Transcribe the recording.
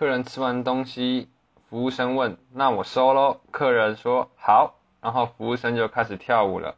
客人吃完东西，服务生问：“那我收喽？”客人说：“好。”然后服务生就开始跳舞了。